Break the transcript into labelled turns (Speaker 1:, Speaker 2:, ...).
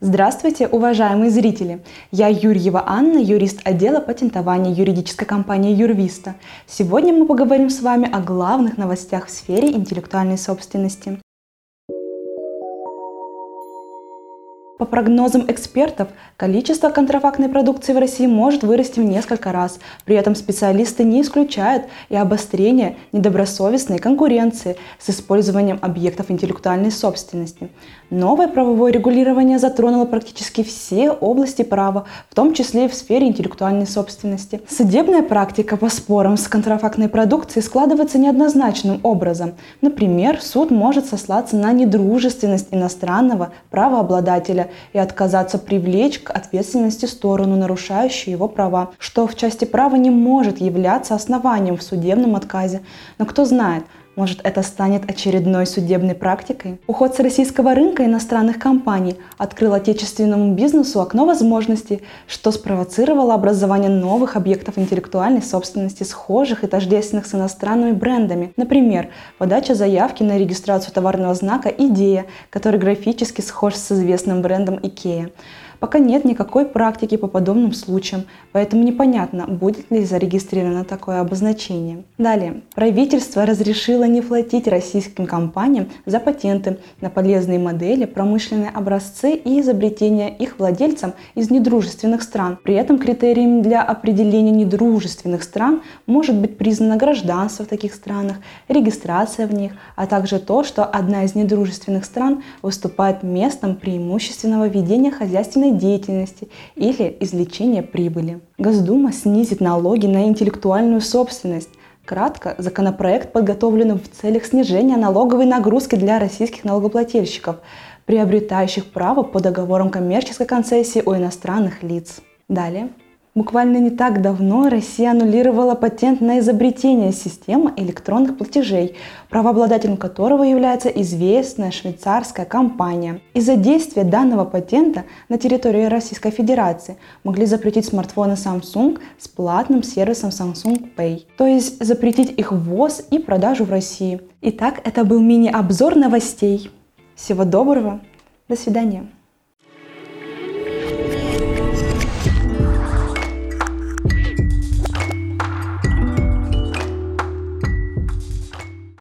Speaker 1: Здравствуйте, уважаемые зрители! Я Юрьева Анна, юрист отдела патентования юридической компании Юрвиста. Сегодня мы поговорим с вами о главных новостях в сфере интеллектуальной собственности. По прогнозам экспертов, количество контрафактной продукции в России может вырасти в несколько раз. При этом специалисты не исключают и обострение недобросовестной конкуренции с использованием объектов интеллектуальной собственности. Новое правовое регулирование затронуло практически все области права, в том числе и в сфере интеллектуальной собственности. Судебная практика по спорам с контрафактной продукцией складывается неоднозначным образом. Например, суд может сослаться на недружественность иностранного правообладателя и отказаться привлечь к ответственности сторону, нарушающую его права, что в части права не может являться основанием в судебном отказе. Но кто знает, может, это станет очередной судебной практикой? Уход с российского рынка иностранных компаний открыл отечественному бизнесу окно возможностей, что спровоцировало образование новых объектов интеллектуальной собственности, схожих и тождественных с иностранными брендами. Например, подача заявки на регистрацию товарного знака «Идея», который графически схож с известным брендом IKEA. Пока нет никакой практики по подобным случаям, поэтому непонятно, будет ли зарегистрировано такое обозначение. Далее. Правительство разрешило не платить российским компаниям за патенты на полезные модели, промышленные образцы и изобретения их владельцам из недружественных стран. При этом критерием для определения недружественных стран может быть признано гражданство в таких странах, регистрация в них, а также то, что одна из недружественных стран выступает местом преимущественного ведения хозяйственной хозяйственной деятельности или извлечения прибыли. Госдума снизит налоги на интеллектуальную собственность. Кратко, законопроект подготовлен в целях снижения налоговой нагрузки для российских налогоплательщиков, приобретающих право по договорам коммерческой концессии у иностранных лиц. Далее. Буквально не так давно Россия аннулировала патент на изобретение системы электронных платежей, правообладателем которого является известная швейцарская компания. Из-за действия данного патента на территории Российской Федерации могли запретить смартфоны Samsung с платным сервисом Samsung Pay, то есть запретить их ввоз и продажу в России. Итак, это был мини-обзор новостей. Всего доброго, до свидания.